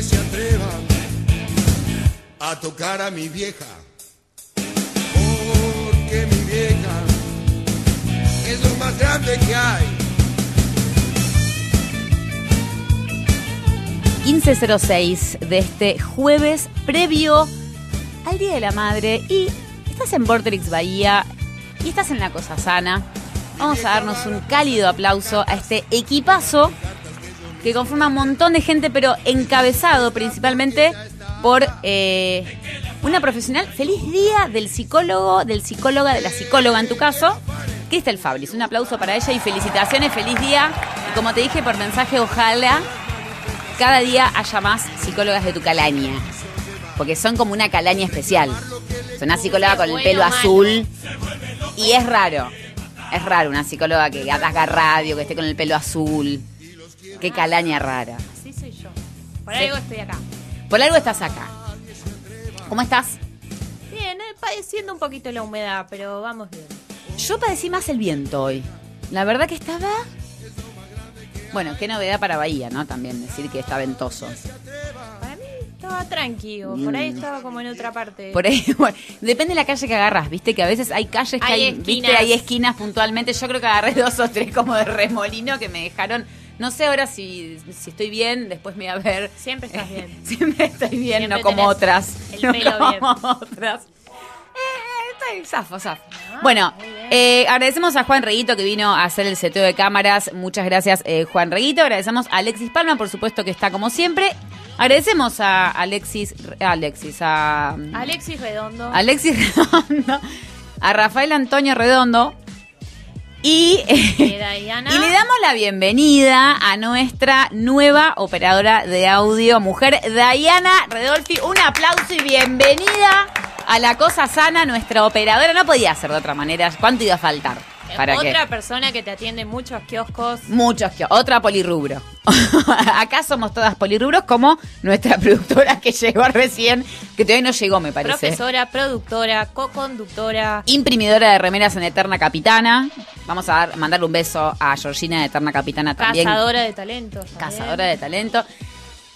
nadie se atreva a tocar a mi vieja. Porque mi vieja es lo más grande que hay. 1506 de este jueves previo al Día de la Madre y estás en Vorterix Bahía y estás en la cosa sana. Vamos a darnos un cálido aplauso a este equipazo que conforma un montón de gente, pero encabezado principalmente por eh, una profesional. Feliz día del psicólogo, del psicóloga, de la psicóloga en tu caso, Cristel Fabris. Un aplauso para ella y felicitaciones, feliz día. Y como te dije por mensaje, ojalá cada día haya más psicólogas de tu calaña. Porque son como una calaña especial. Son una psicóloga con el pelo azul. Y es raro. Es raro una psicóloga que haga radio, que esté con el pelo azul. Qué calaña rara. Así soy yo. Por algo estoy acá. Por algo estás acá. ¿Cómo estás? Bien, eh, padeciendo un poquito la humedad, pero vamos bien. Yo padecí más el viento hoy. La verdad que estaba. Bueno, qué novedad para Bahía, ¿no? También decir que está ventoso. Para mí estaba tranquilo. Por ahí estaba como en otra parte. Por ahí, bueno, depende de la calle que agarras, viste que a veces hay calles que Hay hay, viste, esquinas. hay esquinas puntualmente. Yo creo que agarré dos o tres como de remolino que me dejaron. No sé ahora si, si estoy bien, después me voy a ver. Siempre estás bien. Siempre estoy bien, Siempre no como otras. el no pelo como bien. otras. Eh, estoy zafo, zafo. bueno, eh, agradecemos a Juan Reguito que vino a hacer el seteo de cámaras. Muchas gracias, eh, Juan Reguito. Agradecemos a Alexis Palma, por supuesto que está como siempre. Agradecemos a Alexis, a Alexis, a Alexis Redondo. Alexis Redondo, a Rafael Antonio Redondo. Y, y le damos la bienvenida a nuestra nueva operadora de audio, mujer Diana Redolfi. Un aplauso y bienvenida a la cosa sana, nuestra operadora. No podía ser de otra manera. ¿Cuánto iba a faltar? Para que Otra persona que te atiende en muchos kioscos. Muchos que otra polirrubro. Acá somos todas polirrubros como nuestra productora que llegó recién, que todavía no llegó, me parece. Profesora, productora, co-conductora. Imprimidora de remeras en Eterna Capitana. Vamos a dar, mandarle un beso a Georgina de Eterna Capitana también. Cazadora de talentos. Cazadora de talento.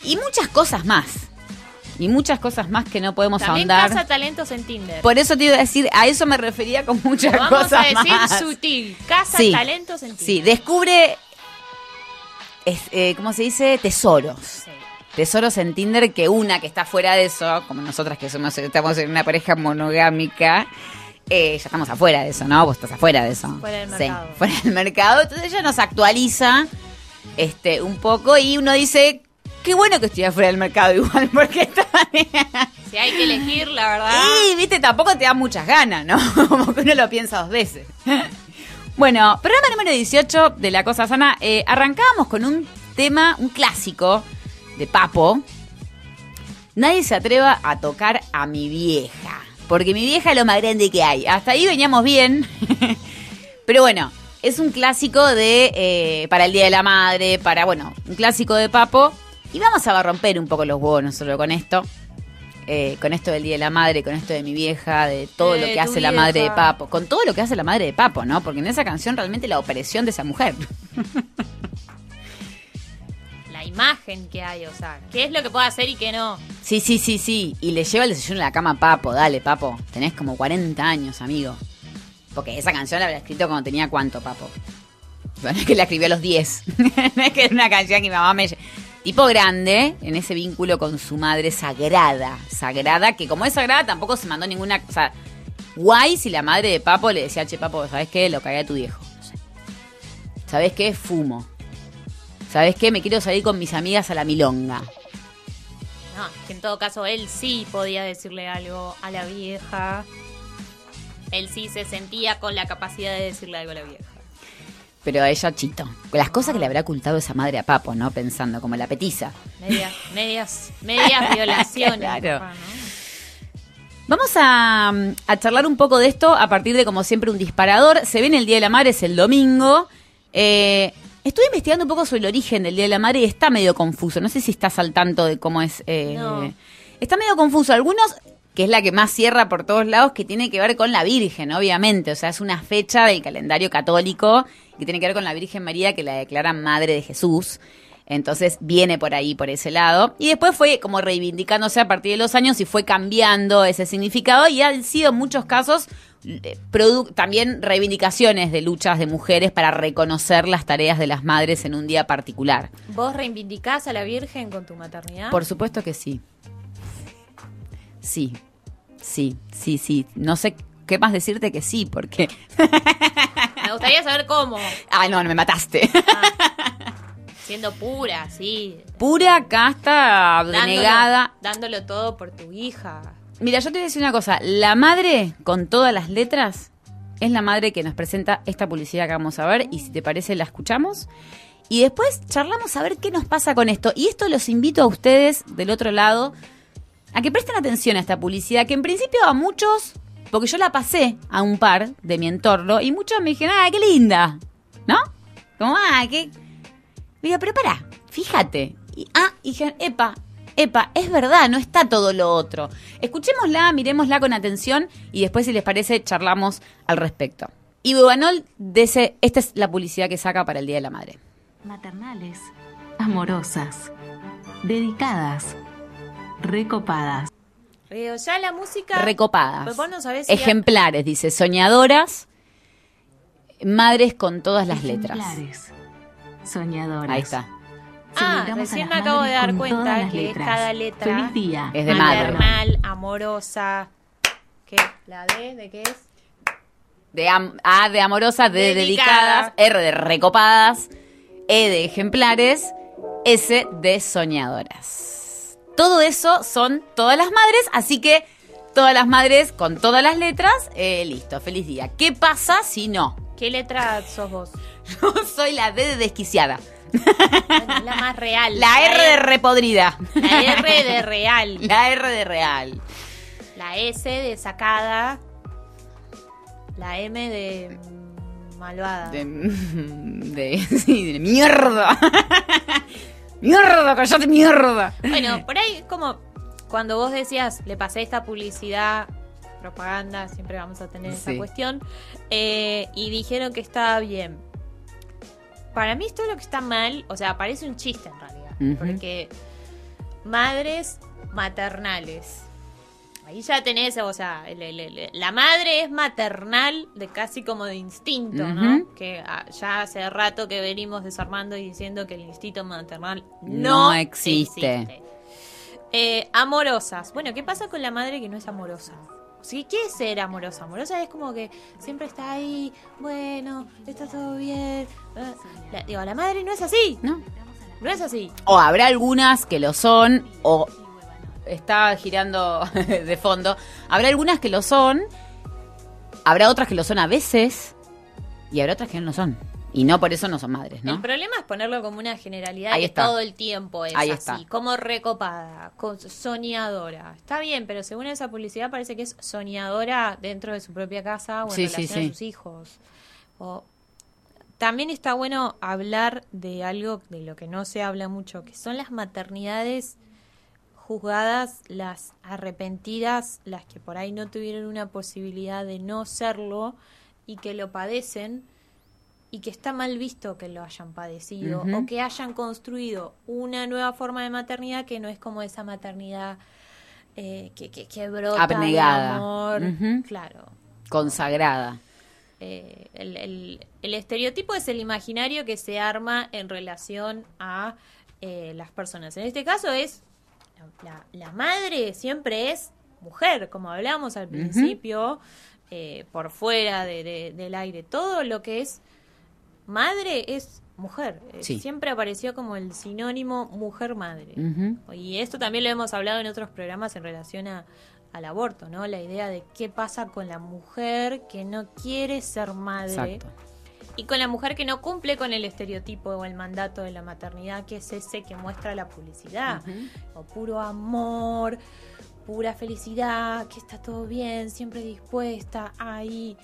Y muchas cosas más. Y muchas cosas más que no podemos También ahondar. caza talentos en Tinder. Por eso te iba a decir, a eso me refería con muchas Vamos cosas a decir más. sutil. Caza Sí. talentos en Sí, Tinder. descubre, es, eh, ¿cómo se dice? Tesoros. Sí. Tesoros en Tinder que una que está fuera de eso, como nosotras que somos, estamos en una pareja monogámica, eh, ya estamos afuera de eso, ¿no? Vos estás afuera de eso. Fuera del Sí, mercado. fuera del mercado. Entonces ella nos actualiza este, un poco y uno dice, qué bueno que estoy afuera del mercado igual, porque está... Si hay que elegir, la verdad. Y, viste, tampoco te da muchas ganas, ¿no? Como que uno lo piensa dos veces. Bueno, programa número 18 de La Cosa Sana. Eh, arrancábamos con un tema, un clásico de Papo. Nadie se atreva a tocar a mi vieja. Porque mi vieja es lo más grande que hay. Hasta ahí veníamos bien. Pero bueno, es un clásico de eh, para el Día de la Madre, para, bueno, un clásico de Papo. Y vamos a romper un poco los huevos nosotros con esto. Eh, con esto del Día de la Madre, con esto de mi vieja, de todo lo que hace la madre de. Papo, con todo lo que hace la madre de Papo, ¿no? Porque en esa canción realmente la opresión de esa mujer. La imagen que hay, o sea, qué es lo que puede hacer y qué no. Sí, sí, sí, sí. Y le lleva el desayuno a la cama a Papo, dale, Papo. Tenés como 40 años, amigo. Porque esa canción la habría escrito cuando tenía cuánto, Papo. No es que la escribió a los 10. no es que era una canción que mi mamá me... Tipo grande, en ese vínculo con su madre sagrada. Sagrada, que como es sagrada tampoco se mandó ninguna... O sea, guay si la madre de Papo le decía, che, Papo, ¿sabes qué? Lo cagué a tu viejo. ¿Sabes qué? Fumo. ¿Sabes qué? Me quiero salir con mis amigas a la milonga. No, que en todo caso él sí podía decirle algo a la vieja. Él sí se sentía con la capacidad de decirle algo a la vieja. Pero a ella chito. Las cosas que le habrá ocultado esa madre a Papo, ¿no? Pensando, como la petiza. Medias, medias, medias violaciones. Claro. papá, ¿no? Vamos a, a charlar un poco de esto a partir de, como siempre, un disparador. Se viene el Día de la Madre, es el domingo. Eh, estuve investigando un poco sobre el origen del Día de la Madre y está medio confuso. No sé si estás al tanto de cómo es. eh, No. Está medio confuso. Algunos, que es la que más cierra por todos lados, que tiene que ver con la Virgen, obviamente. O sea, es una fecha del calendario católico que tiene que ver con la Virgen María, que la declaran Madre de Jesús. Entonces viene por ahí, por ese lado. Y después fue como reivindicándose a partir de los años y fue cambiando ese significado y han sido en muchos casos eh, también reivindicaciones de luchas de mujeres para reconocer las tareas de las madres en un día particular. ¿Vos reivindicás a la Virgen con tu maternidad? Por supuesto que sí. Sí, sí, sí, sí. No sé qué más decirte que sí, porque... Me gustaría saber cómo. Ah, no, no me mataste. Siendo pura, sí. Pura, casta, abnegada. Dándolo, dándolo todo por tu hija. Mira, yo te voy a decir una cosa. La madre, con todas las letras, es la madre que nos presenta esta publicidad que vamos a ver. Y si te parece, la escuchamos. Y después charlamos a ver qué nos pasa con esto. Y esto los invito a ustedes del otro lado a que presten atención a esta publicidad, que en principio a muchos, porque yo la pasé a un par de mi entorno, y muchos me dijeron, ah, qué linda, ¿no? Como, ah, qué... Digo, pero pará, fíjate. Y, ah, y dijeron, epa, epa, es verdad, no está todo lo otro. Escuchémosla, miremosla con atención, y después, si les parece, charlamos al respecto. Y Bubanol dice, esta es la publicidad que saca para el Día de la Madre. Maternales, amorosas, dedicadas, recopadas. Pero ya la música. Recopadas. Pues vos no sabés si- Ejemplares, dice, soñadoras, madres con todas las letras. Ejemplares, Soñadoras. Ahí está. Ah, recién me acabo de dar cuenta que letras. cada letra Feliz día. Es de madre. maternal, amorosa. ¿Qué? ¿La D de qué es? De am- A de amorosas, D de Dedicada. dedicadas, R de recopadas, E de ejemplares, S de soñadoras. Todo eso son todas las madres, así que todas las madres con todas las letras, eh, listo, feliz día. ¿Qué pasa si no? ¿Qué letra sos vos? Yo soy la D de desquiciada, Bueno, la más real. la R de repodrida, La R de real. la R de real. La S de sacada. La M de malvada. De, de, sí, de mierda. Mierda, callate mierda. Bueno, por ahí como cuando vos decías, le pasé esta publicidad, propaganda, siempre vamos a tener esa Sí. cuestión, eh, y dijeron que estaba bien. Para mí esto es lo que está mal, o sea, parece un chiste en realidad, porque madres maternales. Ahí ya tenés, o sea, el- el- el- la madre es maternal de casi como de instinto, ¿no? Que ah, ya hace rato que venimos desarmando y diciendo que el instinto maternal No no, existe. existe. Eh, amorosas. Bueno, ¿qué pasa con la madre que no es amorosa? ¿Sí? ¿Qué es ser amorosa? Amorosa es como que siempre está ahí, bueno, está todo bien. La- digo, la madre no es así. ¿No? No es así. O habrá algunas que lo son, o está girando de fondo. Habrá algunas que lo son, habrá otras que lo son a veces, y habrá otras que no lo son. Y no por eso no son madres, El ¿no? problema es ponerlo como una generalidad Ahí que está. todo el tiempo es Ahí así, está. como recopada, co- soñadora. Está bien, pero según esa publicidad parece que es soñadora dentro de su propia casa o en Sí, sí, relación sí. a sus hijos. O- También está bueno hablar de algo de lo que no se habla mucho, que son las maternidades juzgadas, las arrepentidas, las que por ahí no tuvieron una posibilidad de no serlo y que lo padecen y que está mal visto que lo hayan padecido o que hayan construido una nueva forma de maternidad que no es como esa maternidad eh, que, que, que brota de Abnegada. Claro. Consagrada. Eh, el, el- el estereotipo es el imaginario que se arma en relación a eh, las personas. En este caso es la, la madre siempre es mujer, como hablábamos al principio, eh, por fuera de- de- del aire. Todo lo que es madre es mujer. Eh, Sí. Siempre apareció como el sinónimo mujer-madre. Y esto también lo hemos hablado en otros programas en relación a, al aborto, ¿no? La idea de qué pasa con la mujer que no quiere ser madre Exacto. Y con la mujer que no cumple con el estereotipo o el mandato de la maternidad, que es ese que muestra la publicidad. O puro amor, pura felicidad, que está todo bien, siempre dispuesta, ahí.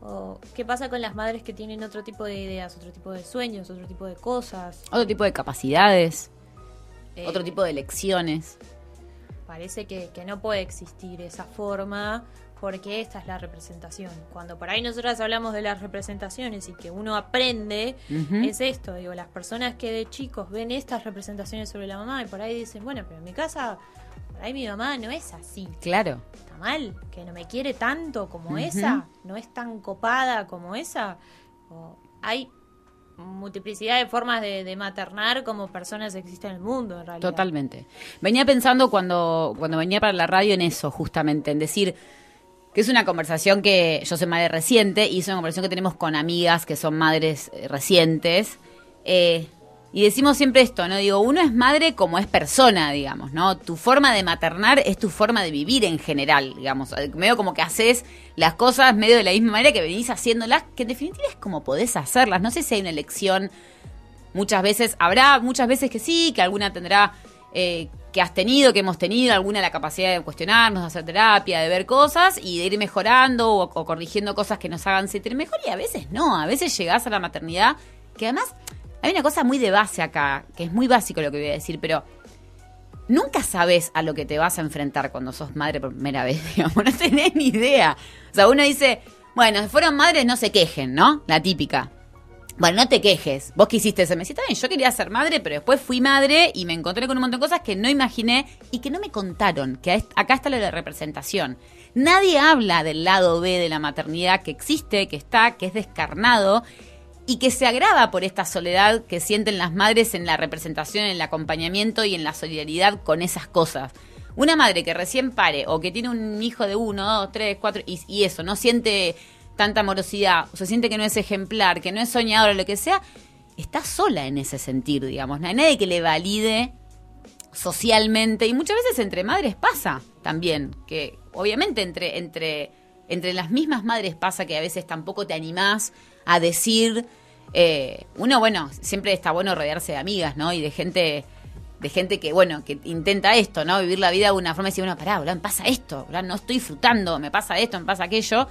O qué pasa con las madres que tienen otro tipo de ideas, otro tipo de sueños, otro tipo de cosas. Otro tipo de capacidades, Eh, otro tipo de lecciones. Parece que, que no puede existir esa forma porque esta es la representación. Cuando por ahí nosotras hablamos de las representaciones y que uno aprende, es esto, digo, las personas que de chicos ven estas representaciones sobre la mamá y por ahí dicen, bueno, pero en mi casa, por ahí mi mamá no es así. Claro. Está mal, que no me quiere tanto como esa, no es tan copada como esa. O hay multiplicidad de formas de, de maternar como personas existen en el mundo, en realidad. Totalmente. Venía pensando cuando, cuando venía para la radio en eso, justamente, en decir que es una conversación que yo soy madre reciente y es una conversación que tenemos con amigas que son madres eh, recientes. eh, y decimos siempre esto, ¿no? Digo, uno es madre como es persona, digamos, ¿no? Tu forma de maternar es tu forma de vivir en general, digamos. Eh, Medio como que haces las cosas medio de la misma manera que venís haciéndolas, que en definitiva es como podés hacerlas. No sé si hay una elección Muchas veces, habrá muchas veces que sí, que alguna tendrá, que has tenido, que hemos tenido, alguna la capacidad de cuestionarnos, de hacer terapia, de ver cosas y de ir mejorando o, corrigiendo cosas que nos hagan sentir mejor y a veces no, a veces llegás a la maternidad, que además hay una cosa muy de base acá, que es muy básico lo que voy a decir, pero nunca sabes a lo que te vas a enfrentar cuando sos madre por primera vez, digamos, no tenés ni idea. O sea, uno dice, bueno, si fueron madres no se quejen, ¿no? La típica. Bueno, no te quejes. Vos quisiste ser. Me decís, "Está bien, yo quería ser madre, pero después fui madre y me encontré con un montón de cosas que no imaginé y que no me contaron. Que acá está lo la representación. Nadie habla del lado B de la maternidad que existe, que está, que es descarnado y que se agrava por esta soledad que sienten las madres en la representación, en el acompañamiento y en la solidaridad con esas cosas. Una madre que recién pare o que tiene un hijo de uno, dos, tres, cuatro y eso, no siente tanta amorosidad, o se siente que no es ejemplar, que no es soñadora, lo que sea, está sola en ese sentido, digamos. No hay nadie que le valide socialmente y muchas veces entre madres pasa también, que obviamente entre, entre, entre las mismas madres pasa que a veces tampoco te animás a decir, eh, uno, bueno, siempre está bueno rodearse de amigas, ¿no? Y de gente de gente que, bueno, que intenta esto, ¿no? Vivir la vida de una forma y decir, bueno, pará, me pasa esto, no estoy disfrutando, me pasa esto, me pasa aquello.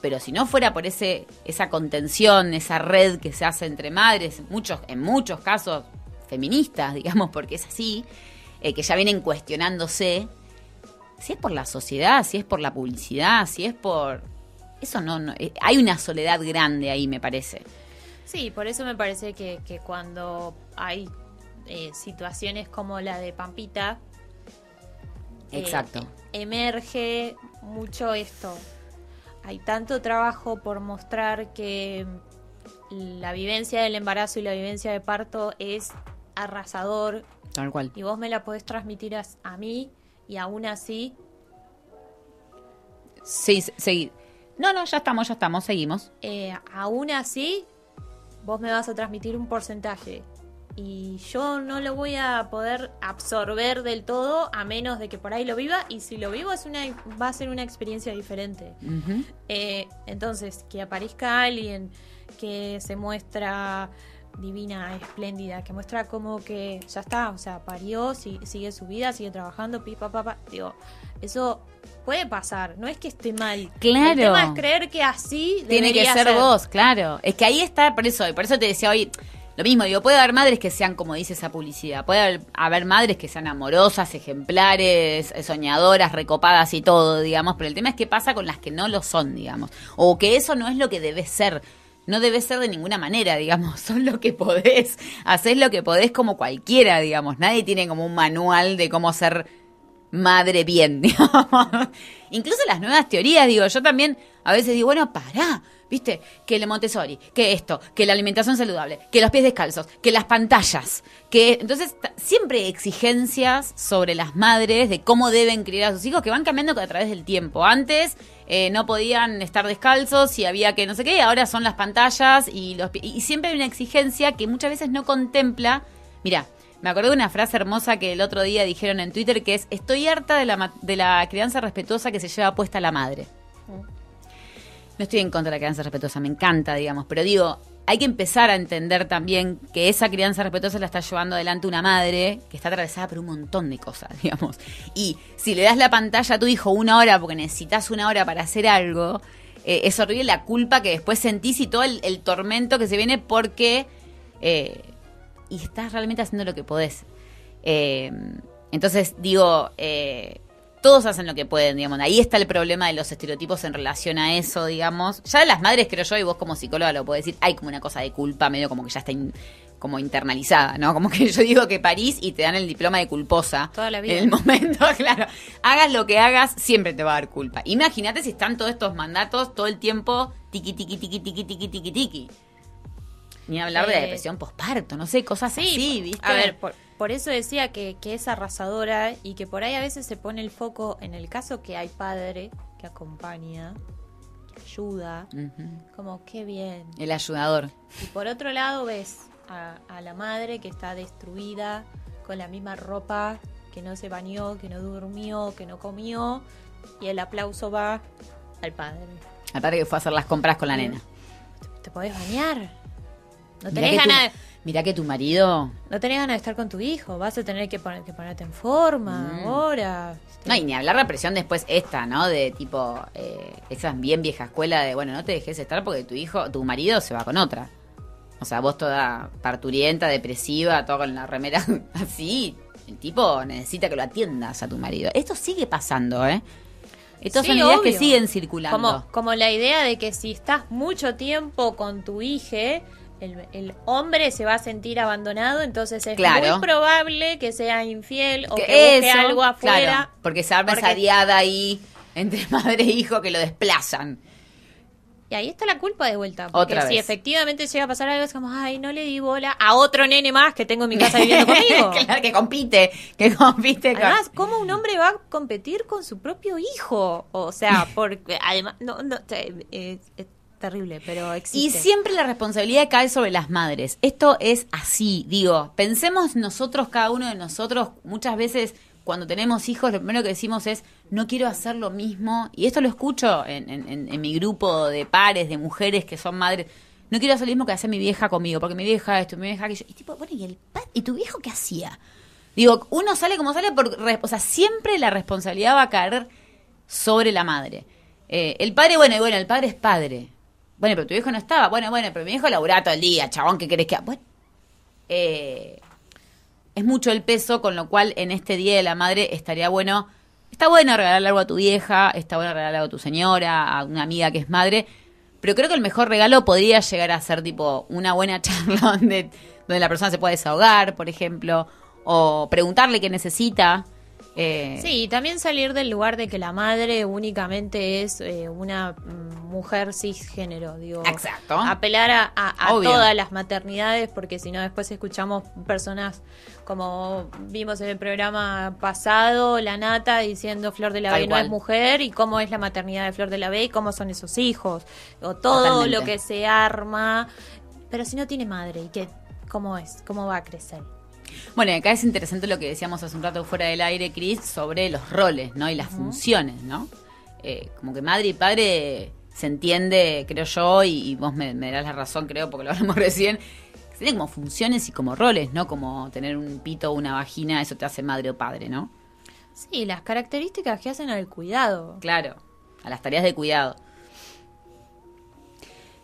Pero si no fuera por ese, esa contención, esa red que se hace entre madres, muchos, en muchos casos feministas, digamos, porque es así, eh, que ya vienen cuestionándose, si es por la sociedad, si es por la publicidad, si es por... Eso no, no eh, hay una soledad grande ahí, me parece. Sí, por eso me parece que, que cuando hay eh, situaciones como la de Pampita, eh, Exacto. emerge mucho esto. Hay tanto trabajo por mostrar que la vivencia del embarazo y la vivencia de parto es arrasador Tal cual. y vos me la podés transmitir a, a mí y aún así Sí, sí. No, no, ya estamos, ya estamos, seguimos. eh, aún así, vos me vas a transmitir un porcentaje. Y yo no lo voy a poder absorber del todo a menos de que por ahí lo viva. Y si lo vivo es una, va a ser una experiencia diferente. Eh, entonces, que aparezca alguien que se muestra divina, espléndida, que muestra como que ya está, o sea, parió, si- sigue su vida, sigue trabajando, pipa, papá. Digo, eso puede pasar, no es que esté mal. Claro. El tema es creer que así Tiene que debería ser, vos, claro. Es que ahí está, por eso, y por eso te decía hoy, lo mismo, digo, puede haber madres que sean, como dice esa publicidad, puede haber, madres que sean amorosas, ejemplares, eh, soñadoras, recopadas y todo, digamos, pero el tema es qué pasa con las que no lo son, digamos, o que eso no es lo que debe ser. No debe ser de ninguna manera, digamos, son lo que podés, haces lo que podés como cualquiera, digamos, nadie tiene como un manual de cómo ser madre bien, digamos. Incluso las nuevas teorías, digo, yo también a veces digo, bueno, pará, viste, que el Montessori, que esto, que la alimentación saludable, que los pies descalzos, que las pantallas, que entonces siempre exigencias sobre las madres de cómo deben criar a sus hijos que van cambiando a través del tiempo. Antes eh, no podían estar descalzos y había que no sé qué, ahora son las pantallas y los y siempre hay una exigencia que muchas veces no contempla. Mira, me acordé de una frase hermosa que el otro día dijeron en Twitter que es estoy harta de la, de la crianza respetuosa que se lleva puesta la madre. No estoy en contra de la crianza respetuosa, me encanta, digamos, pero digo, hay que empezar a entender también que esa crianza respetuosa la está llevando adelante una madre que está atravesada por un montón de cosas, digamos. Y si le das la pantalla a tu hijo una hora porque necesitas una hora para hacer algo, eh, es horrible la culpa que después sentís y todo el, tormento que se viene porque... eh, y estás realmente haciendo lo que podés. Eh, entonces, digo, eh, todos hacen lo que pueden, digamos. Ahí está el problema de los estereotipos en relación a eso, digamos. Ya las madres, creo yo, y vos como psicóloga lo podés decir, hay como una cosa de culpa, medio como que ya está in- como internalizada, ¿no? Como que yo digo que París y te dan el diploma de culposa. Toda la vida. En el momento, claro. Hagas lo que hagas, siempre te va a dar culpa. Imagínate si están todos estos mandatos todo el tiempo, tiqui, tiqui, tiqui, tiqui, tiqui, tiqui, tiqui. Ni hablar de la Eh, depresión posparto, no sé, cosas Sí, así, ¿viste? a ver, por, por eso decía que, que es arrasadora y que por ahí a veces se pone el foco en el caso que hay padre que acompaña, que ayuda, como qué bien. El ayudador. Y por otro lado ves a, a la madre que está destruida, con la misma ropa, que no se bañó, que no durmió, que no comió, y el aplauso va al padre. Al padre que fue a hacer las compras con la Sí. nena. ¿Te podés bañar? No tenés ganas de... Mirá que tu marido. No tenés ganas de estar con tu hijo, vas a tener que, poner, que ponerte en forma Mm. ahora. No, y ni hablar la presión después esta, ¿no? De tipo, eh, esa bien vieja escuela de, bueno, no te dejes estar porque tu hijo, tu marido se va con otra. O sea, vos toda parturienta, depresiva, toda con la remera así. El tipo necesita que lo atiendas a tu marido. Esto sigue pasando, ¿eh? Estas Sí, son ideas que siguen circulando. Como, como la idea de que si estás mucho tiempo con tu hija, el, el hombre se va a sentir abandonado, entonces es Claro. muy probable que sea infiel o que, Que busque eso, algo afuera. claro, porque se arma esa porque- diada ahí entre madre e hijo que lo desplazan. Y ahí está la culpa de vuelta. Porque Otra si vez. efectivamente llega a pasar algo, es como, ay, no le di bola a otro nene más que tengo en mi casa viviendo conmigo. claro, que compite, que compite con... Además, ¿cómo un hombre va a competir con su propio hijo? O sea, porque además, no, no, eh, es terrible, pero Y existe. siempre la responsabilidad cae sobre las madres. Esto es así, digo, pensemos nosotros, cada uno de nosotros, muchas veces cuando tenemos hijos, lo primero que decimos es, no quiero hacer lo mismo, y esto lo escucho en, en- en- en mi grupo de pares, de mujeres que son madres, no quiero hacer lo mismo que hace mi vieja conmigo, porque mi vieja esto, mi vieja aquello. Y tipo, bueno, ¿y, el ¿y tu viejo qué hacía? Digo, uno sale como sale, por, o sea, siempre la responsabilidad va a caer sobre la madre. Eh, el padre, bueno, y bueno, el padre es padre. Bueno, pero tu viejo no estaba. Bueno, bueno, pero mi viejo laburaba todo el día, chabón, ¿qué querés que haga? Bueno, eh, es mucho el peso, con lo cual en este Día de la Madre estaría bueno, está bueno regalarle algo a tu vieja, está bueno regalarle algo a tu señora, a una amiga que es madre, pero creo que el mejor regalo podría llegar a ser tipo una buena charla donde, donde la persona se pueda desahogar, por ejemplo, o preguntarle qué necesita. Eh, Sí, y también salir del lugar de que la madre únicamente es eh, una mm, mujer cisgénero, digo. Exacto. Apelar a, a- a Obvio. todas las maternidades, porque si no después escuchamos personas como vimos en el programa pasado, la nata diciendo Flor de la Tal B no cual. es mujer y cómo es la maternidad de Flor de la B y cómo son esos hijos, o todo Totalmente. lo que se arma, pero si no tiene madre, ¿y qué? ¿Cómo es? ¿Cómo va a crecer? Bueno, acá es interesante lo que decíamos hace un rato fuera del aire, Cris, sobre los roles, ¿no? Y las funciones, ¿no? Eh, como que madre y padre se entiende, creo yo, y, y vos me, me das la razón, creo, porque lo hablamos recién, se tienen como funciones y como roles, ¿no? Como tener un pito o una vagina, eso te hace madre o padre, ¿no? Sí, las características que hacen al cuidado. Claro, a las tareas de cuidado.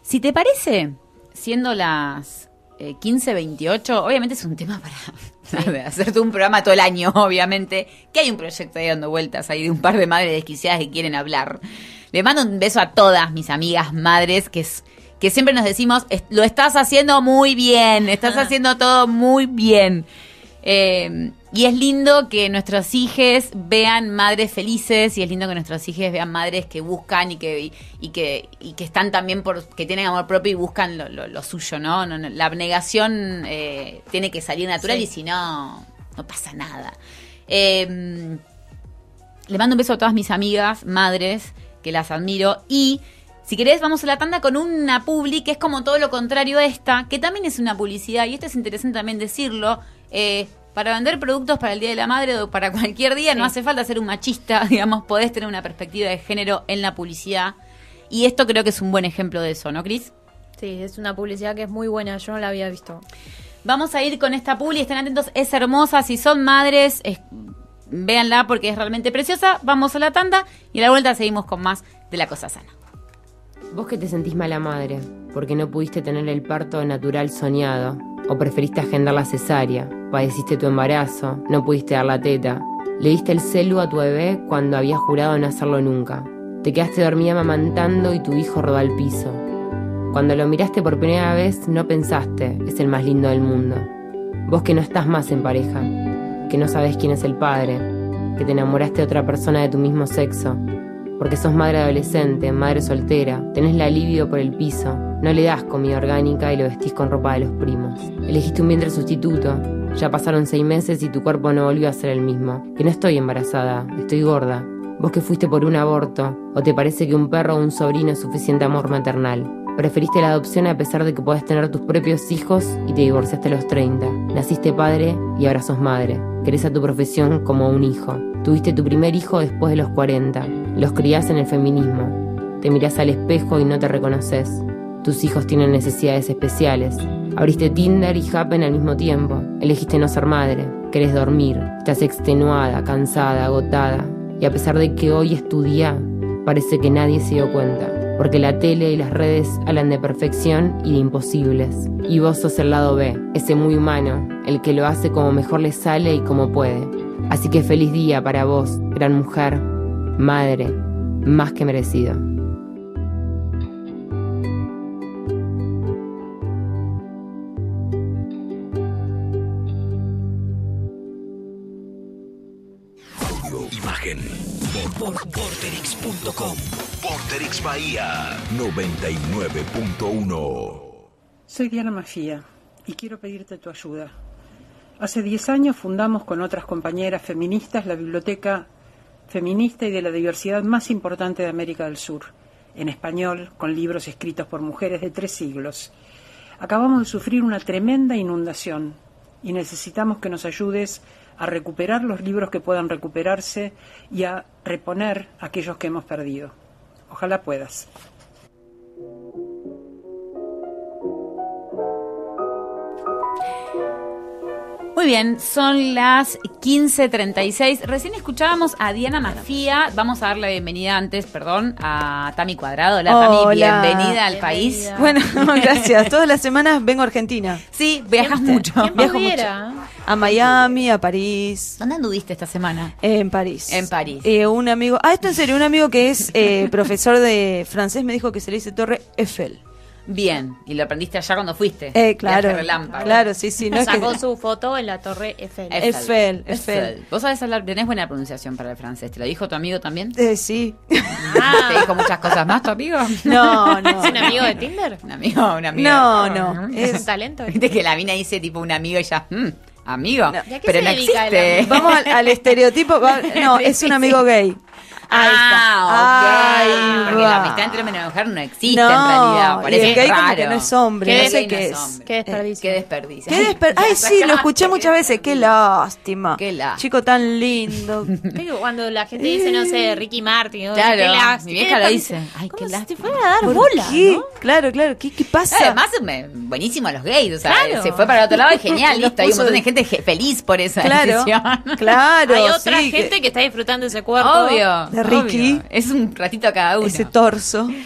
Si te parece, siendo las eh, 15.28, obviamente es un tema para hacerte un programa todo el año, obviamente, que hay un proyecto ahí dando vueltas ahí de un par de madres desquiciadas que quieren hablar. Le mando un beso a todas mis amigas madres que es que siempre nos decimos, "Es- lo estás haciendo muy bien, estás haciendo todo muy bien. Eh, y es lindo que nuestros hijos vean madres felices y es lindo que nuestros hijos vean madres que buscan y que, y, y que, y que están también por, que tienen amor propio y buscan lo, lo- lo suyo, ¿no? No, no, La abnegación eh, tiene que salir natural Sí. y si no, no pasa nada. Eh, le mando un beso a todas mis amigas, madres, que las admiro. Y si querés, vamos a la tanda con una publi que es como todo lo contrario a esta, que también es una publicidad, y esto es interesante también decirlo. Eh, para vender productos para el Día de la Madre o para cualquier día, no hace falta ser un machista, digamos, podés tener una perspectiva de género en la publicidad. Y esto creo que es un buen ejemplo de eso, ¿no, Cris? Sí, es una publicidad que es muy buena, yo no la había visto. Vamos a ir con esta publi, estén atentos, es hermosa, si son madres, es- véanla porque es realmente preciosa. Vamos a la tanda y a la vuelta seguimos con más de la cosa sana. Vos que te sentís mala madre, porque no pudiste tener el parto natural soñado, o preferiste agendar la cesárea, padeciste tu embarazo, no pudiste dar la teta, Le diste el celu a tu bebé cuando había jurado no hacerlo nunca. Te quedaste dormida amamantando y tu hijo rodó al piso. Cuando lo miraste por primera vez no pensaste, es el más lindo del mundo. Vos que no estás más en pareja, que no sabes quién es el padre, que te enamoraste de otra persona de tu mismo sexo, porque sos madre adolescente, madre soltera, tenés la libido por el piso, no le das comida orgánica y lo vestís con ropa de los primos. Elegiste un vientre sustituto, ya pasaron seis meses y tu cuerpo no volvió a ser el mismo. Que no estoy embarazada, estoy gorda. Vos que fuiste por un aborto, o te parece que un perro o un sobrino es suficiente amor maternal. Preferiste la adopción a pesar de que podés tener tus propios hijos y te divorciaste a los 30. Naciste padre y ahora sos madre. Querés a tu profesión como un hijo. Tuviste tu primer hijo después de los 40. Los criás en el feminismo. Te mirás al espejo y no te reconoces. Tus hijos tienen necesidades especiales. Abriste Tinder y Happen al mismo tiempo. Elegiste no ser madre. Querés dormir. Estás extenuada, cansada, agotada. Y a pesar de que hoy es tu día, parece que nadie se dio cuenta. Porque la tele y las redes hablan de perfección y de imposibles. Y vos sos el lado B, ese muy humano, el que lo hace como mejor le sale y como puede. Así que feliz día para vos, gran mujer, madre, más que merecido. Audio, imagen. Por, por, Porterix.com. Porterix Bahía 99.1. Soy Diana Mafía y quiero pedirte tu ayuda. Hace 10 años fundamos con otras compañeras feministas la biblioteca feminista y de la diversidad más importante de América del Sur, en español, con libros escritos por mujeres de tres siglos. Acabamos de sufrir una tremenda inundación y necesitamos que nos ayudes a recuperar los libros que puedan recuperarse y a reponer aquellos que hemos perdido. Ojalá puedas. Muy bien, son las 15.36. Recién escuchábamos a Diana Mafía. Vamos a darle la bienvenida antes, perdón, a Tami Cuadrado. Hola, Tami, Hola. bienvenida al Bienvenida. país. Bueno, gracias. Todas las semanas vengo a Argentina. Sí, viajas mucho. ¿Quién Viajo pudiera? A Miami, a París. ¿Dónde anduviste esta semana? En París. En París. Eh, un amigo. Ah, esto en serio. Un amigo que es eh, profesor de francés me dijo que se le dice Torre Eiffel. Bien, y lo aprendiste allá cuando fuiste. Eh, claro. Relámpago. Claro, sí, sí. No es que- Sacó su foto en la torre Eiffel. Eiffel, Eiffel. Vos sabés hablar, tenés buena pronunciación para el francés. ¿Te lo dijo tu amigo también? Eh, sí. Ah. ¿Te dijo muchas cosas más tu amigo? No, no. ¿Es un amigo de Tinder? Un amigo, un amigo. No, no. ¿Es Es- un talento? Viste que la mina dice tipo un amigo y ya, mm, amigo. No. ¿Y a qué Pero se no existe. Vamos al, al estereotipo. va- No, es un amigo gay. Ahí Ah, está. ok. Ahí Porque va. la amistad entre hombre y mujer no existe No, en realidad. y Parece el gay como raro. que no es hombre, no El sé qué no es. hombre. Qué desperdicio. Qué desperdicio. Qué desper- Ay, sí, lo escuché muchas veces. Qué lástima. Qué lástima. Chico tan lindo. Que Cuando la gente dice, no sé, Ricky Martin, ¿no? Claro, Qué lástima. mi vieja Qué lo dice. Ay, qué lástima. te fueran a dar ¿Por bola, qué? ¿no? Claro, claro. ¿Qué, qué pasa? Además, buenísimo a los gays. O sea, Claro. se fue para el otro lado y genial, listo. Hay un montón de gente ge- feliz por esa claro, decisión. claro. Hay otra sí, gente que... está disfrutando ese cuerpo. Obvio. De Ricky. obvio. Es un ratito a cada uno. Ese torso.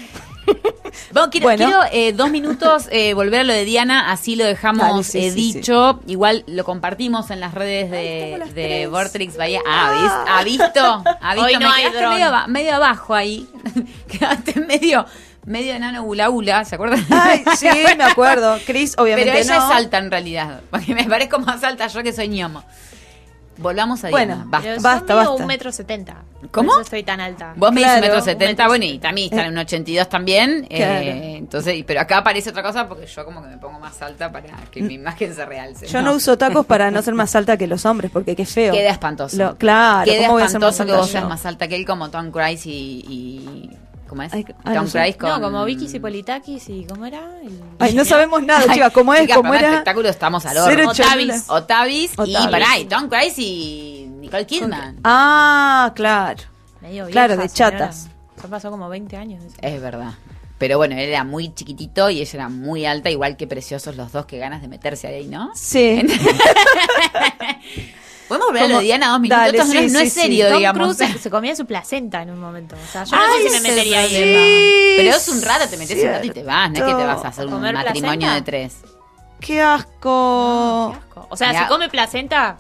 Bueno, quiero, Bueno. quiero, eh, dos minutos eh, volver a lo de Diana, así lo dejamos Dale, sí, eh, sí, dicho. Igual lo compartimos en las redes de, las de. Vortrix Bahía. Ah, ¿vis- ¿ha visto? ¿Ha visto? Hoy no Me hay quedaste medio, aba- medio abajo ahí. quedaste medio, medio enano gula gula, ¿se acuerdan? Ay, sí, me acuerdo. Chris, obviamente Pero ella no. es alta en realidad. Porque me parezco más alta yo que soy ñomo. Volvamos a Bueno, Diana. Basta. Pero Basta, basta. un metro setenta. ¿Cómo? Por eso estoy tan alta. Vos medís Claro, un metro setenta, bueno, y también está en un 82 también. eh, entonces, pero acá aparece otra cosa porque yo como que me pongo más alta para que mi imagen se realce. Yo no uso tacos para no ser más alta que los hombres, porque qué feo. Queda espantoso. Lo- claro, Queda ¿cómo voy a ser más espantoso que alta vos seas más alta que él como Tom Cruise y... y- ¿Cómo es? Ay, ah, Tom no. Cruise con... No, como Vicky Cipolitakis y ¿cómo era? El- Ay, no sabemos nada, chicas. ¿Cómo es? chicas, ¿Cómo era? espectáculo estamos al horno. cholulas. Otavis y Otavis. pará, y Tom Cruise y Nicole Kidman. Ah, claro. Medio vieja, Claro, de señora. chatas. Ya pasó como 20 años. eso. Es verdad. Pero bueno, él era muy chiquitito y ella era muy alta, igual que preciosos los dos, que ganas de meterse ahí, ¿no? Sí. Podemos volver a lo Como- de Diana dos minutos, Dale, no, sí, es- no sí, es sí. serio, Tom digamos. Cruise se, comía su placenta en un momento. O sea, yo no Ay, sé si me metería ahí. sí. Pero es un rato, te metes un rato y te vas, no es que te vas a hacer un ¿Comer matrimonio placenta? de tres. Qué asco. Qué asco. O sea, Mirá. si come placenta,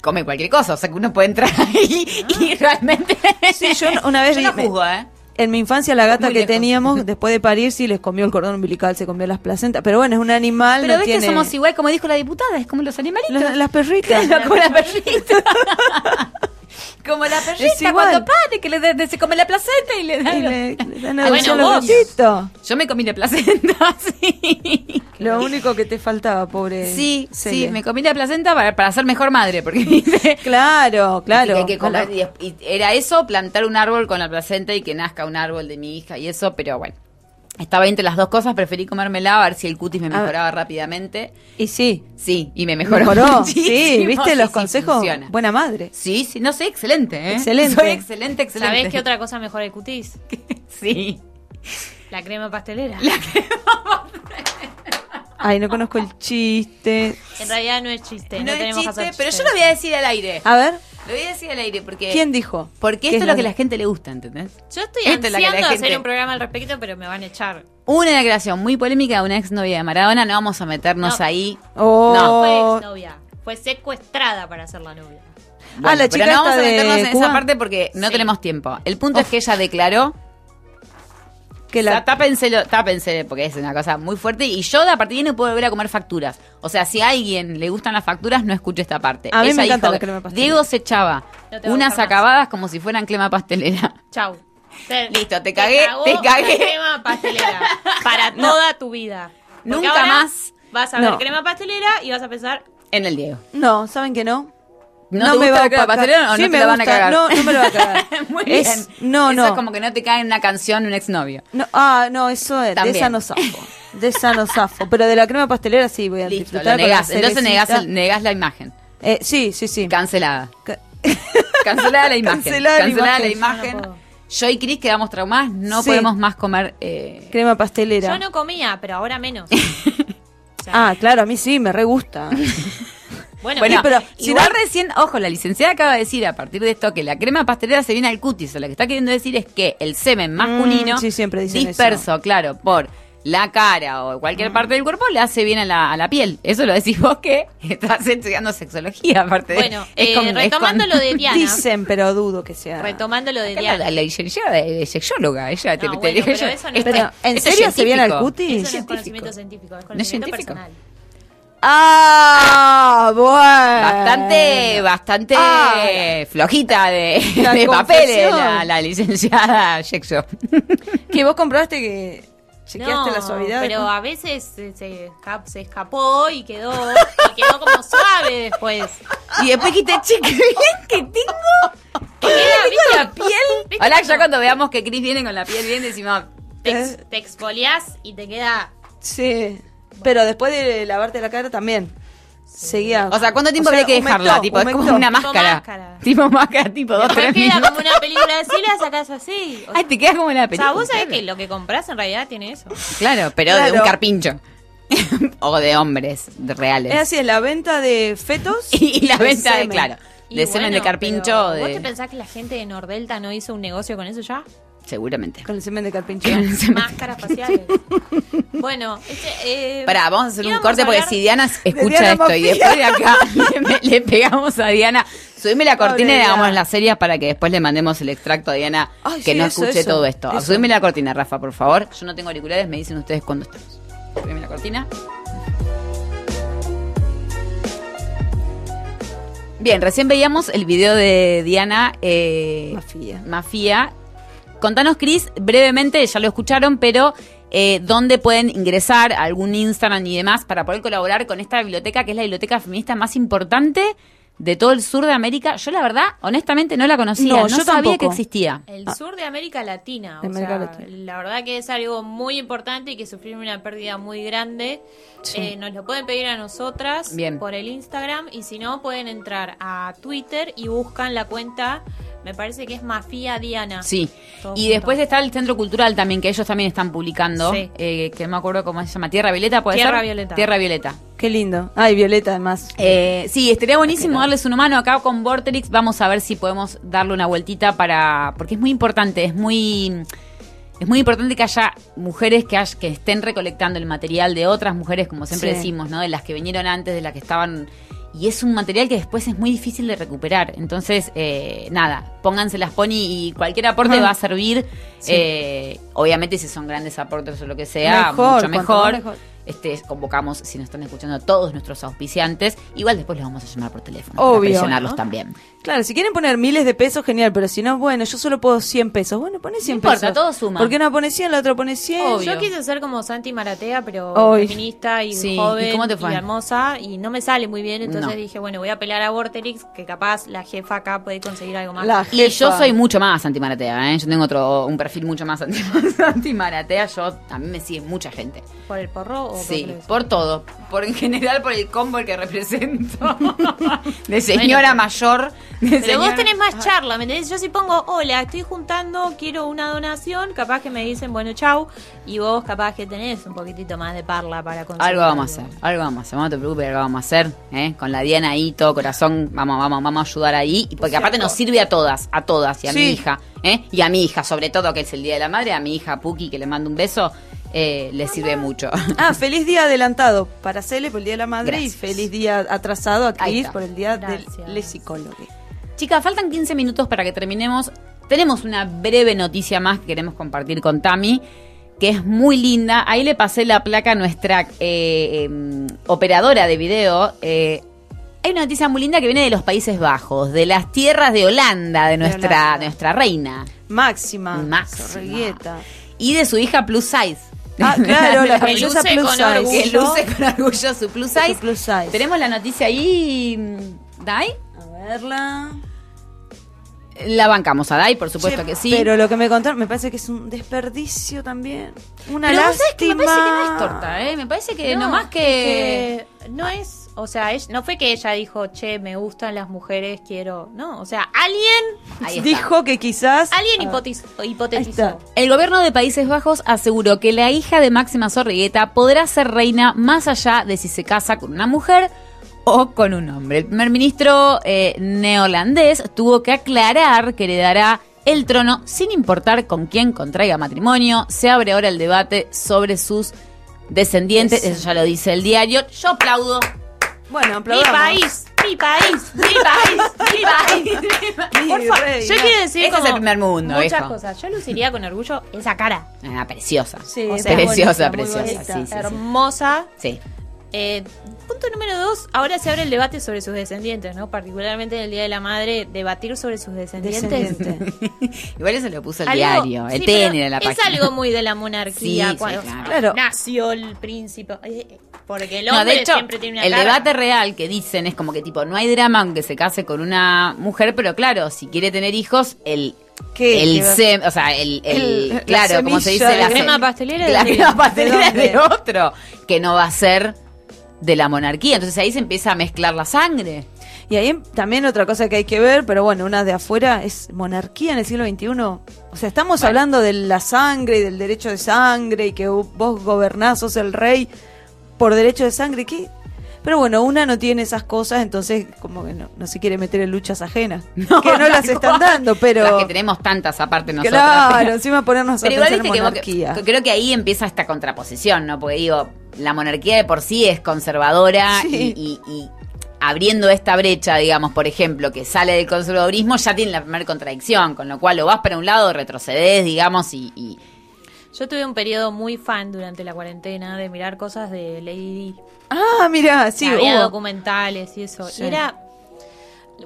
come cualquier cosa, o sea que uno puede entrar ahí y realmente... Sí, yo una vez Yo no juzgo, ¿eh? En mi infancia la gata Muy que lejos. teníamos, después de parir, sí les comió el cordón umbilical, se comió las placentas. Pero bueno, es un animal, Pero no ves tiene... que somos igual, como dijo la diputada, es como los animalitos. Las, las perritas. Claro, como la perrita. como la perrita cuando pare, que le de- de- se come la placenta y le da... Y le, le dan Ah, adopción bueno, los. Yo me comí la placenta, sí. Lo único que te faltaba, pobre. Sí, sí, me comí la placenta para, para ser mejor madre, porque. Claro, claro. Y que comer- Ojalá. y, des- y era eso, plantar un árbol con la placenta y que nazca un árbol de mi hija y eso, pero bueno. Estaba entre las dos cosas, preferí comérmela a ver si el cutis me A ver. mejoraba rápidamente. Y sí, Sí, y me mejoró. mejoró. Sí, ¿viste Sí, los sí, consejos? funciona. Buena madre. Sí, sí, no sé, excelente, ¿eh? Excelente. Soy excelente, excelente. ¿Sabés qué otra cosa mejora el cutis? Sí. La crema pastelera. Ay, no conozco el chiste. En realidad no es chiste. No, No es tenemos que chiste, hacer pero yo lo voy a decir al aire. A ver, Lo voy a decir al aire porque... ¿quién dijo? Porque ¿Qué esto es lo que la- la gente le gusta, ¿entendés? Yo estoy Esto es ansiando gente- hacer un programa al respecto, pero me van a echar. Una declaración muy polémica de una exnovia de Maradona, no vamos a meternos No. ahí. Oh. No fue exnovia. Fue secuestrada para ser la novia. Ah, la pero chica no vamos a de meternos en Cuba. esa parte porque no Sí. tenemos tiempo. El punto es que ella declaró Que O sea, la... tápenselo, porque es una cosa muy fuerte. Y yo de a partir de ahí no puedo volver a comer facturas. O sea, si a alguien le gustan las facturas, no escuche esta parte. A mí Ella me encanta dijo, la crema pastelera. Diego se echaba No te unas más. acabadas como si fueran crema pastelera. Chau. Te- Listo, te cagué, cagó te cagué. la crema pastelera. Para toda tu vida. Porque Nunca más. Vas a ver No. crema pastelera y vas a pensar. En el Diego. No, ¿saben que no? ¿No, te gusta la crema opacar. pastelera o Sí, no te me la van a cagar? No, no me lo va a cagar. Muy Es- bien. No, Eso no. es como que no te cae en una canción un exnovio. No, ah, no, eso es, de También. esa no zafo. De esa no zafo. Pero de la crema pastelera sí voy a Listo, disfrutar. lo negás. Entonces negás, negás la imagen. Eh, sí, sí, sí. Cancelada. Ca- Cancelada la imagen. Cancelada la Cancelada la imagen. imagen. Yo no Yo y Cris quedamos traumadas, no Sí. podemos más comer. eh, Crema pastelera. Yo no comía, pero ahora menos. O sea, Ah, claro, a mí sí, me re gusta. Bueno, Bueno, pero si igual no- recién, ojo, la licenciada acaba de decir a partir de esto que la crema pastelera se viene al cutis. O lo que está queriendo decir es que el semen masculino, Mm, sí, siempre dicen disperso, claro, por la cara o cualquier Mm. parte del cuerpo, le hace bien a la, a la piel. Eso lo decís vos que estás estudiando sexología, aparte de- Bueno, es eh, con- es retomando con- lo de Diana. Dicen, pero dudo que sea. Retomando lo de Acá la, Diana. la licenciada de sexóloga, ella te, No, te- bueno, ella- pero eso no es- Pero, ¿en es serio se viene al cutis? Eso no es científico. conocimiento científico, es ¿No es conocimiento científico? personal. Ah, bueno. Bastante, bastante Ah. flojita de, La de papeles la, la licenciada Sexo. Que vos compraste que chequeaste No, la suavidad. Pero ¿no? a veces se, se esca- se escapó y quedó, y quedó como suave después. Y después dijiste, che, qué bien que tengo. Queda, ¿viste? la piel. ¿Viste Ahora cuando ya cuando veamos que Chris viene con la piel bien, decimos, Te, ex- te exfoliás y te queda. Sí. Pero después de lavarte la cara también. Seguía. o sea, ¿cuánto tiempo O sea, habría que dejarla? humectó, tipo, es como una Tipo máscara. máscara. Tipo máscara, tipo dos, tres queda minutos. como una película así, la sacás así. O, Ay, te quedas como en la o película. sea, vos sabés que lo que compras en realidad tiene eso. Claro, pero de un carpincho. o de hombres de reales. Es así, es la venta de fetos. y la de venta de, claro, Y de semen de bueno, carpincho. De... ¿Vos te pensás que la gente de Nordelta no hizo un negocio con eso ya? Seguramente. Con el semen de carpincho. Máscaras faciales. bueno, este, eh, Pará, vamos a hacer un corte porque si Diana escucha Diana esto y después de acá le, le pegamos a Diana, subime la cortina Pobre y hagamos Diana. las serias para que después le mandemos el extracto a Diana Ay, que sí, no eso, escuche eso, todo esto. eso. Subime la cortina, Rafa, por favor. Yo no tengo auriculares, me dicen ustedes cuándo estamos. Subime la cortina. Bien, recién veíamos el video de Diana eh, Mafia. Mafia. Contanos, Cris, brevemente, ya lo escucharon, pero eh, ¿dónde pueden ingresar a algún Instagram y demás para poder colaborar con esta biblioteca, que es la biblioteca feminista más importante de todo el sur de América? Yo, la verdad, honestamente, no la conocía. No, No, yo sabía tampoco. que existía. El sur de América Latina. De o América sea, Latina. La verdad que es algo muy importante y que sufrimos una pérdida muy grande. Sí. Eh, nos lo pueden pedir a nosotras Bien. por el Instagram y si no pueden entrar a Twitter y buscan la cuenta, me parece que es Mafia Diana. Sí. Todo Y junto. después está el Centro Cultural también, que ellos también están publicando, Sí. eh, que no me acuerdo cómo se llama, Tierra Violeta, ¿puede Tierra ser? Violeta. Tierra Violeta. Qué lindo. Ay, Violeta, además. Eh, sí, estaría buenísimo darles una mano acá con Vorterix. Vamos a ver si podemos darle una vueltita para. Porque es muy importante, es muy. Es muy importante que haya mujeres que, hay- que estén recolectando el material de otras mujeres, como siempre Sí. decimos, ¿no? De las que vinieron antes, de las que estaban. y es un material que después es muy difícil de recuperar. Entonces, eh, nada, pónganse las pony y cualquier aporte Ajá. va a servir. Eh, obviamente, si son grandes aportes o lo que sea, Mejor, mucho mejor. Este, convocamos, si nos están escuchando, a todos nuestros auspiciantes. Igual después los vamos a llamar por teléfono. Obvio, Para presionarlos ¿no? también. Claro, si quieren poner miles de pesos, genial, pero si no, bueno, yo solo puedo 100 pesos. Bueno, pone 100 importa, pesos. todo suma. ¿Por qué no pone 100? La otra pone 100. Obvio. Yo quise ser como Santi Maratea, pero feminista y Sí, joven ¿y cómo te fue? hermosa, y no me sale muy bien, entonces No. dije, bueno, voy a pelear a Vorterix, que capaz la jefa acá puede conseguir algo más. La Y yo soy mucho más antimaratea, ¿eh? Yo tengo otro, un perfil mucho más anti- antimaratea. Yo, a mí me sigue mucha gente. ¿Por el porro o por Sí, por todo. Por en general, por el combo que represento. De señora Bueno, mayor. Pero vos tenés más charla, ¿me entendés? Yo si pongo, hola, estoy juntando, quiero una donación, capaz que me dicen, bueno, chau, y vos capaz que tenés un poquitito más de parla para conseguir. Algo vamos a hacer, algo vamos a hacer, no te preocupes, algo vamos a hacer, ¿eh? Con la Diana ahí, todo corazón, vamos, vamos, vamos a ayudar ahí, porque aparte nos sirve a todas, a todas, y a mi hija, ¿eh? Y a mi hija, sobre todo, que es el Día de la Madre, a mi hija Puki, que le mando un beso, eh, le sirve mucho. Ah, feliz día adelantado para Cele por el Día de la Madre Gracias. y feliz día atrasado a Cris por el Día Gracias. del le psicólogo. Chicas, faltan 15 minutos para que terminemos. Tenemos una breve noticia más que queremos compartir con Tami, que es muy linda. Ahí le pasé la placa a nuestra eh, em, operadora de video. Eh, hay una noticia muy linda que viene de los Países Bajos, de las tierras de Holanda, de nuestra, Holanda. nuestra reina. Máxima. Máxima. Y de su hija Plus Size. Ah, claro, la princesa plus con size. orgullo. que luce con orgullo su Plus Size. Su plus size. Tenemos la noticia ahí, Dai. Verla. La bancamos a Dai, por supuesto que sí. Pero lo que me contaron me parece que es un desperdicio también. Una Pero lástima. que me parece que no es torta, ¿eh? Me parece que No, nomás que... no es, o sea, es- no fue que ella dijo, che, me gustan las mujeres, quiero. No, o sea, alguien. Dijo que quizás. alguien Ah, hipotetizó. está. El gobierno de Países Bajos aseguró que la hija de Máxima Zorrigueta podrá ser reina más allá de si se casa con una mujer o con un hombre. El primer ministro eh, neolandés tuvo que aclarar que heredará el trono sin importar con quién contraiga matrimonio. Se abre ahora el debate sobre sus descendientes. Eso ya lo dice el diario. Yo aplaudo. Bueno, Mi aplaudamos. país, mi país, mi país, mi país. Mi Por favor, yo quiero decir Ese es como el primer mundo, muchas viejo. cosas. Yo luciría con orgullo esa cara. Ah, preciosa. Sí, O es sea, preciosa, bonita, preciosa. sí, sí. hermosa. Sí. Eh, punto número dos, ahora se abre el debate sobre sus descendientes, ¿no? Particularmente en el Día de la Madre, debatir sobre sus descendientes. Descendiente. Igual eso lo puso el Algo- diario, el sí, TN de la es página. algo muy de la monarquía. Sí, sí, cuando claro. Claro. nació el príncipe. Eh, eh, Porque el No, hombre de hecho, siempre tiene una el cara- debate real que dicen es como que tipo, no hay drama aunque se case con una mujer, pero claro, si quiere tener hijos, el ¿Qué? el ¿Qué va- sem, o sea, el, el- El- la claro, como se dice la de- crema pastelera de la crema pastelera es ¿De de otro, que no va a ser de la monarquía, entonces ahí se empieza a mezclar la sangre. Y ahí también otra cosa que hay que ver, pero bueno, una de afuera es monarquía en el siglo XXI. O sea, estamos hablando de la sangre y del derecho de sangre y que vos gobernás, sos el rey por derecho de sangre. ¿Qué? Pero bueno, una no tiene esas cosas, entonces como que no, no se quiere meter en luchas ajenas. que no las están dando, pero... Las que tenemos tantas aparte nosotros. Claro, pero- encima ponernos a Pero igual pensar en monarquía. que- creo que ahí empieza esta contraposición, ¿no? Porque digo, la monarquía de por sí es conservadora Sí. y, y- y abriendo esta brecha, digamos, por ejemplo, que sale del conservadurismo, ya tiene la primera contradicción, con lo cual o vas para un lado, retrocedes, digamos, y, y- Yo tuve un periodo muy fan durante la cuarentena de mirar cosas de Lady Di. Ah, mira, sí, Había hubo. documentales y eso. Sí. Y era.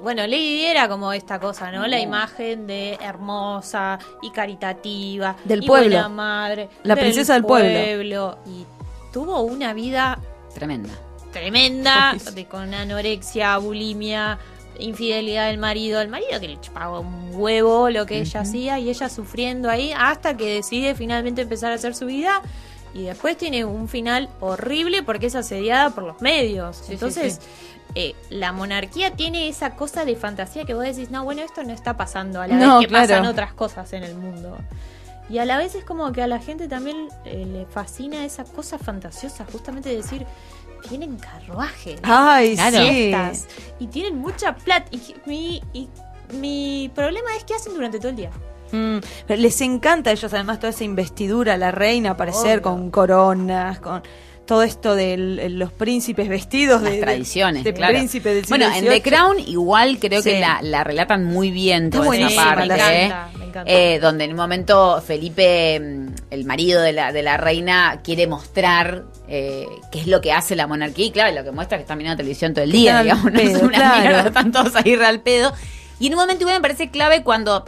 Bueno, Lady Di era como esta cosa, ¿no? La imagen de hermosa y caritativa. Del y pueblo. buena madre. La princesa del pueblo. pueblo. Y tuvo una vida tremenda. tremenda, de, con anorexia, bulimia, infidelidad del marido, el marido que le chupaba un huevo lo que ella hacía y ella sufriendo ahí hasta que decide finalmente empezar a hacer su vida y después tiene un final horrible porque es asediada por los medios. sí, Entonces, eh, la monarquía tiene esa cosa de fantasía que vos decís, no, bueno, esto no está pasando a la No, vez que claro. pasan otras cosas en el mundo. Y a la vez es como que a la gente también eh, le fascina esa cosa fantasiosa, justamente de decir, tienen carruajes, Ay, Claro. sí. fiestas, y tienen mucha plata. Y mi, y mi problema es que hacen durante todo el día. Mm, pero les encanta a ellos además toda esa investidura, la reina aparecer Obvio. con coronas, con todo esto de los príncipes vestidos Las de, tradiciones, de claro. príncipe del siglo Bueno, en The. Crown igual creo que la, la relatan muy bien toda esa parte. Me ¿eh? encanta, me encanta. Eh, donde en un momento Felipe, mm, el marido de la, de la reina, quiere mostrar eh, qué es lo que hace la monarquía. Y claro, lo que muestra es que están mirando televisión todo el día, digamos, no es pedo, una claro. mierda, están todos ahí re al pedo. Y en un momento igual me parece clave cuando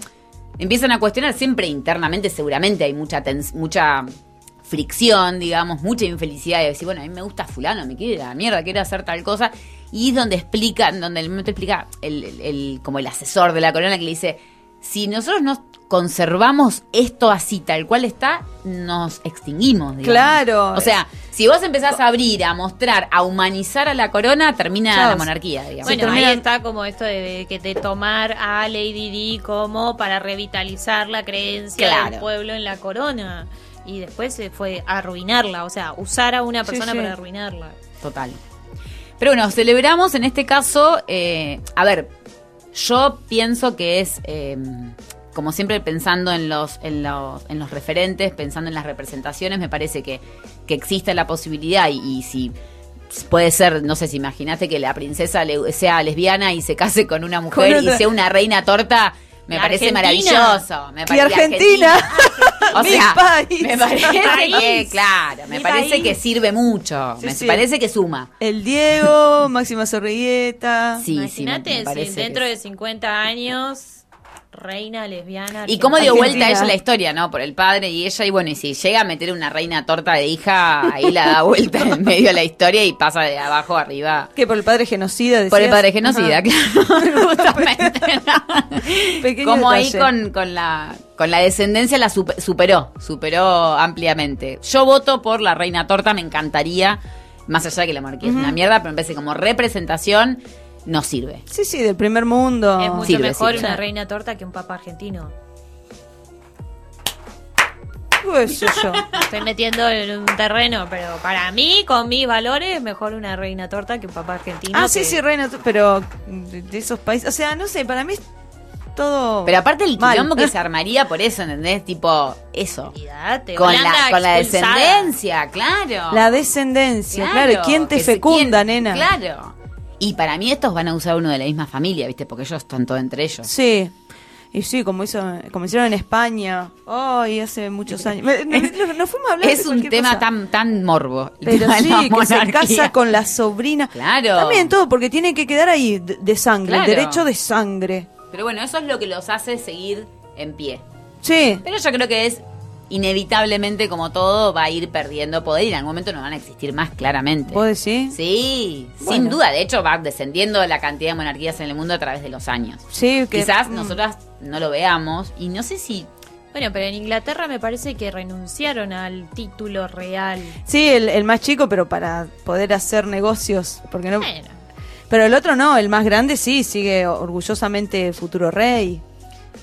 empiezan a cuestionar, siempre internamente seguramente hay mucha tens- mucha fricción, digamos, mucha infelicidad de decir, bueno, a mí me gusta fulano, me quiere ir a la mierda, quiere hacer tal cosa. Y es donde explica, donde el momento explica el, el- el- como el asesor de la corona que le dice, si nosotros no conservamos esto así, tal cual está, nos extinguimos. digamos. Claro. O sea, si vos empezás a abrir, a mostrar, a humanizar a la corona, termina la monarquía, digamos. Bueno, ahí está como esto de, que de tomar a Lady Di como para revitalizar la creencia Claro. del pueblo en la corona. Y después se fue a arruinarla, o sea, usar a una persona sí. para arruinarla. Total. Pero bueno, celebramos en este caso, eh, a ver, yo pienso que es, eh, como siempre pensando en los, en, los, en los referentes, pensando en las representaciones, me parece que, que existe la posibilidad y, y si puede ser, no sé si imaginaste que la princesa le- sea lesbiana y se case con una mujer y sea una reina torta, me La parece Argentina. maravilloso. Me Y parece Argentina. O Mi sea, país. me parece que, claro, me Mi parece país. que sirve mucho. Sí, me sí. parece que suma. El Diego, Máxima Sorrigueta. Sí, sí, me- Imagínate me si parece dentro que de 50 años, reina lesbiana. Y cómo dio Argentina. vuelta ella la historia, ¿no? Por el padre y ella. Y bueno, y si llega a meter una reina torta de hija, ahí la da vuelta en medio de la historia y pasa de abajo a arriba. Que por el padre genocida. Por el padre genocida, Ajá. claro. Justamente. Como ahí con, con la con la descendencia la supe- superó, superó ampliamente. Yo voto por la reina torta, me encantaría, más allá de que la monarquía es una mierda, pero me parece como representación no sirve. Sí, sí, del primer mundo. Es mucho Sirve, mejor sirve. una reina torta que un papa argentino. ¿Qué sé yo? Estoy metiendo en un terreno, pero para mí, con mis valores, mejor una reina torta que un papa argentino. Ah, sí, que- sí, reina, pero de, esos países. O sea, no sé, para mí es todo. Pero aparte el mal. quilombo que se armaría por eso, ¿entendés? Tipo, eso. Con la, con la descendencia, claro. La descendencia, claro. ¿Quién te se- fecunda, quién- nena? Claro. Y para mí estos van a usar uno de la misma familia, ¿viste? Porque ellos están todos entre ellos. Sí. Y sí, como hizo, como hicieron en España. Ay, hace muchos años. No, no fuimos a hablar de Es un tema cosa. tan tan morbo. Pero sí, que se casa con la sobrina. Claro. También todo, porque tiene que quedar ahí de, de sangre, Claro. el derecho de sangre. Pero bueno, eso es lo que los hace seguir en pie. Sí. Pero yo creo que es inevitablemente, como todo, va a ir perdiendo poder y en algún momento no van a existir más claramente. ¿Vos decís? Sí, Bueno. sin duda. De hecho, va descendiendo la cantidad de monarquías en el mundo a través de los años. Sí, que. Quizás mm. nosotras no lo veamos y no sé si Bueno, pero en Inglaterra me parece que renunciaron al título real. Sí, el, el más chico, pero para poder hacer negocios. Porque no. Bueno, Pero el otro no, el más grande sí, sigue orgullosamente futuro rey.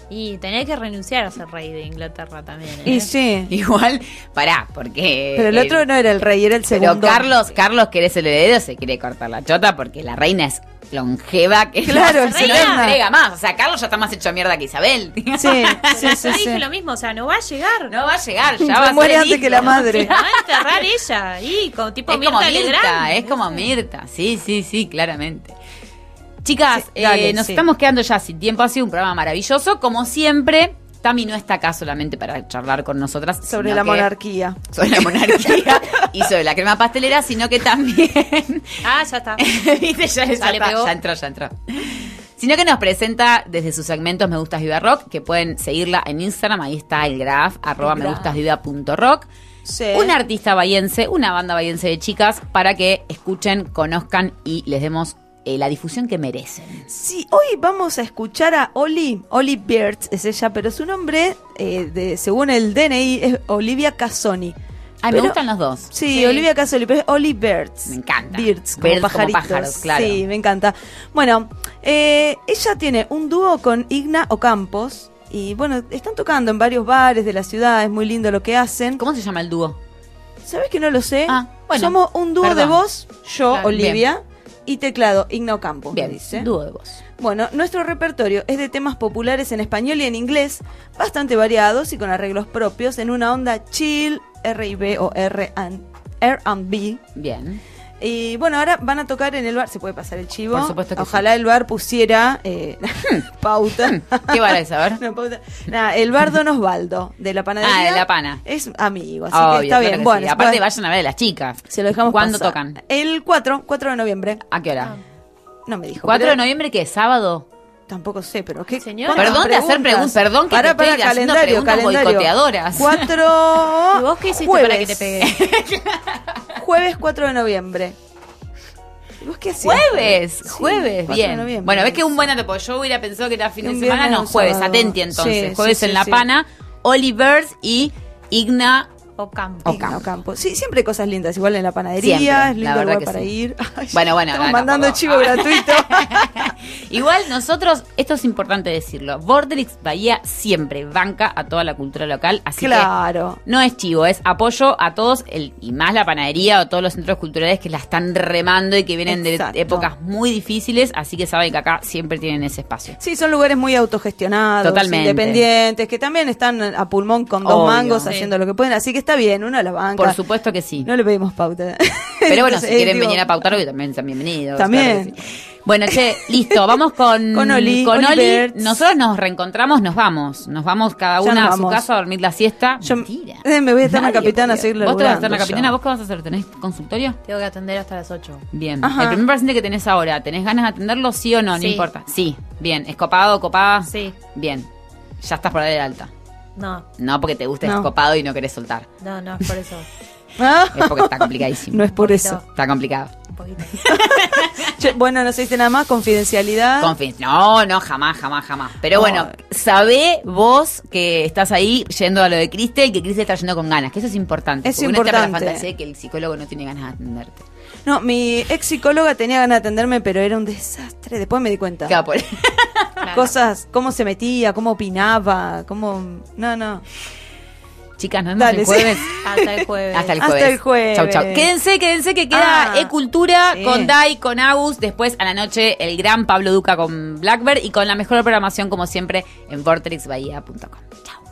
Y tenés que renunciar a ser rey de Inglaterra también. ¿eh? Y sí. igual, pará, porque... Pero el otro no era el rey, era el Pero segundo. Carlos, Carlos, que eres el heredero, se quiere cortar la chota porque la reina es longeva, que Claro, no, es se entrega más. O sea, Carlos ya está más hecho mierda que Isabel. Sí, sí, Yo sí, dije sí. lo mismo, o sea, no va a llegar. No va a llegar, ya va a muere ser antes que la madre. La va a enterrar ella. Y como tipo Es como Mirta es como Mirta, sí, sí, sí, claramente. Chicas, Sí, dale, eh, nos sí. estamos quedando ya sin tiempo, ha sido un programa maravilloso, como siempre. Tami no está acá solamente para charlar con nosotras. Sobre la que- monarquía. Sobre la monarquía y sobre la crema pastelera, sino que también Ah, ya está. ¿Viste? Ya, ya Ya le está, ya entró, ya entró. Sino que nos presenta desde sus segmentos Me Gustas Viva Rock, que pueden seguirla en Instagram, ahí está el graph, arroba me gustas viva punto rock. Sí. Un artista bahiense, una banda bahiense de chicas, para que escuchen, conozcan y les demos eh, la difusión que merecen. Sí, hoy vamos a escuchar a Oli. Oli Beards es ella, pero su nombre, eh, de, según el DNI, es Olivia Casoni. Ay, Pero- me gustan los dos. Sí, Sí. Olivia Casoli, pero es Oli Birds. Me encanta. Birds, como Birds como pajaritos. pájaros, claro. Sí, me encanta. Bueno, eh, ella tiene un dúo con Igna Ocampos. Y bueno, están tocando en varios bares de la ciudad, es muy lindo lo que hacen. ¿Cómo se llama el dúo? ¿Sabes que no lo sé? Ah, bueno, Somos un dúo perdón. de voz, yo, Claro, Olivia, y teclado, Igna Ocampos, me Bien, dice. dúo de. Bueno, nuestro repertorio es de temas populares en español y en inglés, bastante variados y con arreglos propios, en una onda chill, R y B o R&B. Bien. Y bueno, ahora van a tocar en el bar. Se puede pasar el chivo. Por supuesto que Ojalá el bar pusiera eh, pauta. ¿Qué van a saber? No, pauta. Nada, el bar Don Osvaldo, de la panadería. Ah, de la pana. Es amigo, así Obvio, que está claro bien. que Bueno, sí. Aparte, puede- vayan a ver a las chicas. se lo dejamos ¿Cuándo pasar. tocan? El 4, 4 de noviembre. ¿A qué hora? No me dijo. 4 pero de noviembre, ¿qué? ¿Sábado? Tampoco sé, pero ¿qué? Señora. ¿cuántas Perdón de hacer preguntas, perdón que te pará, estoy haciendo calendario, calendario. boicoteadoras. 4 ¿Y vos qué hiciste para que te pegue? Jueves 4 de noviembre. ¿Y vos qué hacías? Jueves, Sí, jueves, 4 de bien. Bueno, ves que un buen dato, porque yo hubiera pensado que era fin de semana, no, jueves, sábado. atenti entonces. Sí, jueves sí, en sí, La sí. Pana, Olivers y Igna. O campo. Igna Ocampo. Ocampo. Sí, siempre hay cosas lindas, igual en la panadería, Siempre, es la lindo verdad lugar que para sí. ir. Ay, Bueno, bueno, Estamos no, mandando chivo gratuito. Igual nosotros, esto es importante decirlo, Borderix Bahía siempre banca a toda la cultura local, así que claro. no es chivo, es apoyo a todos, el, y más la panadería o todos los centros culturales que la están remando y que vienen Exacto. de épocas muy difíciles, así que saben que acá siempre tienen ese espacio. Sí, son lugares muy autogestionados, Totalmente. independientes, que también están a pulmón con dos Obvio. mangos Sí. haciendo lo que pueden, así que está bien, uno la banca. Por supuesto que sí. No le pedimos pauta. Pero bueno, Entonces, si quieren digo, venir a pautar, hoy también están bienvenidos. También. claro que sí. Bueno, che, listo, vamos con, Con Oli, con Oli. Nosotros nos reencontramos, nos vamos. Nos vamos cada una a su casa a dormir la siesta. Yo Mentira. eh, me voy a estar la Nadie capitana a podía. seguir ¿Vos te vas a estar la capitana? ¿Vos qué vas a hacer? ¿Tenés consultorio? Tengo que atender hasta las 8. Bien. Ajá. El primer paciente que tenés ahora, ¿tenés ganas de atenderlo sí o no? No importa. Sí. Bien. ¿Escopado, copada? Sí. Bien. Ya estás por darle de alta. No, No porque te guste No. escopado y no querés soltar. no, no es por eso. Ah, Es porque está complicadísimo. no es por eso. Está complicado. Un poquito. Bueno, no se dice nada más, confidencialidad. Confin- no, no, jamás, jamás, jamás. Pero No. bueno, sabé vos que estás ahí yendo a lo de Criste y que Criste está yendo con ganas, que eso es importante. Es porque uno importante. la fantasía de que el psicólogo no tiene ganas de atenderte. No, mi ex psicóloga tenía ganas de atenderme, pero era un desastre. Después me di cuenta. Claro, por- Claro. Cosas, cómo se metía, cómo opinaba, cómo... No, no. Chicas, nos vemos Dale, el sí. jueves. Hasta el jueves. Hasta el Hasta jueves. el jueves. Chau, chau. Quédense, quédense que queda Ah, E-Cultura sí. con Dai, con Agus. Después a la noche el gran Pablo Duca con Blackbird y con la mejor programación como siempre en vortexbahía.com. Chao.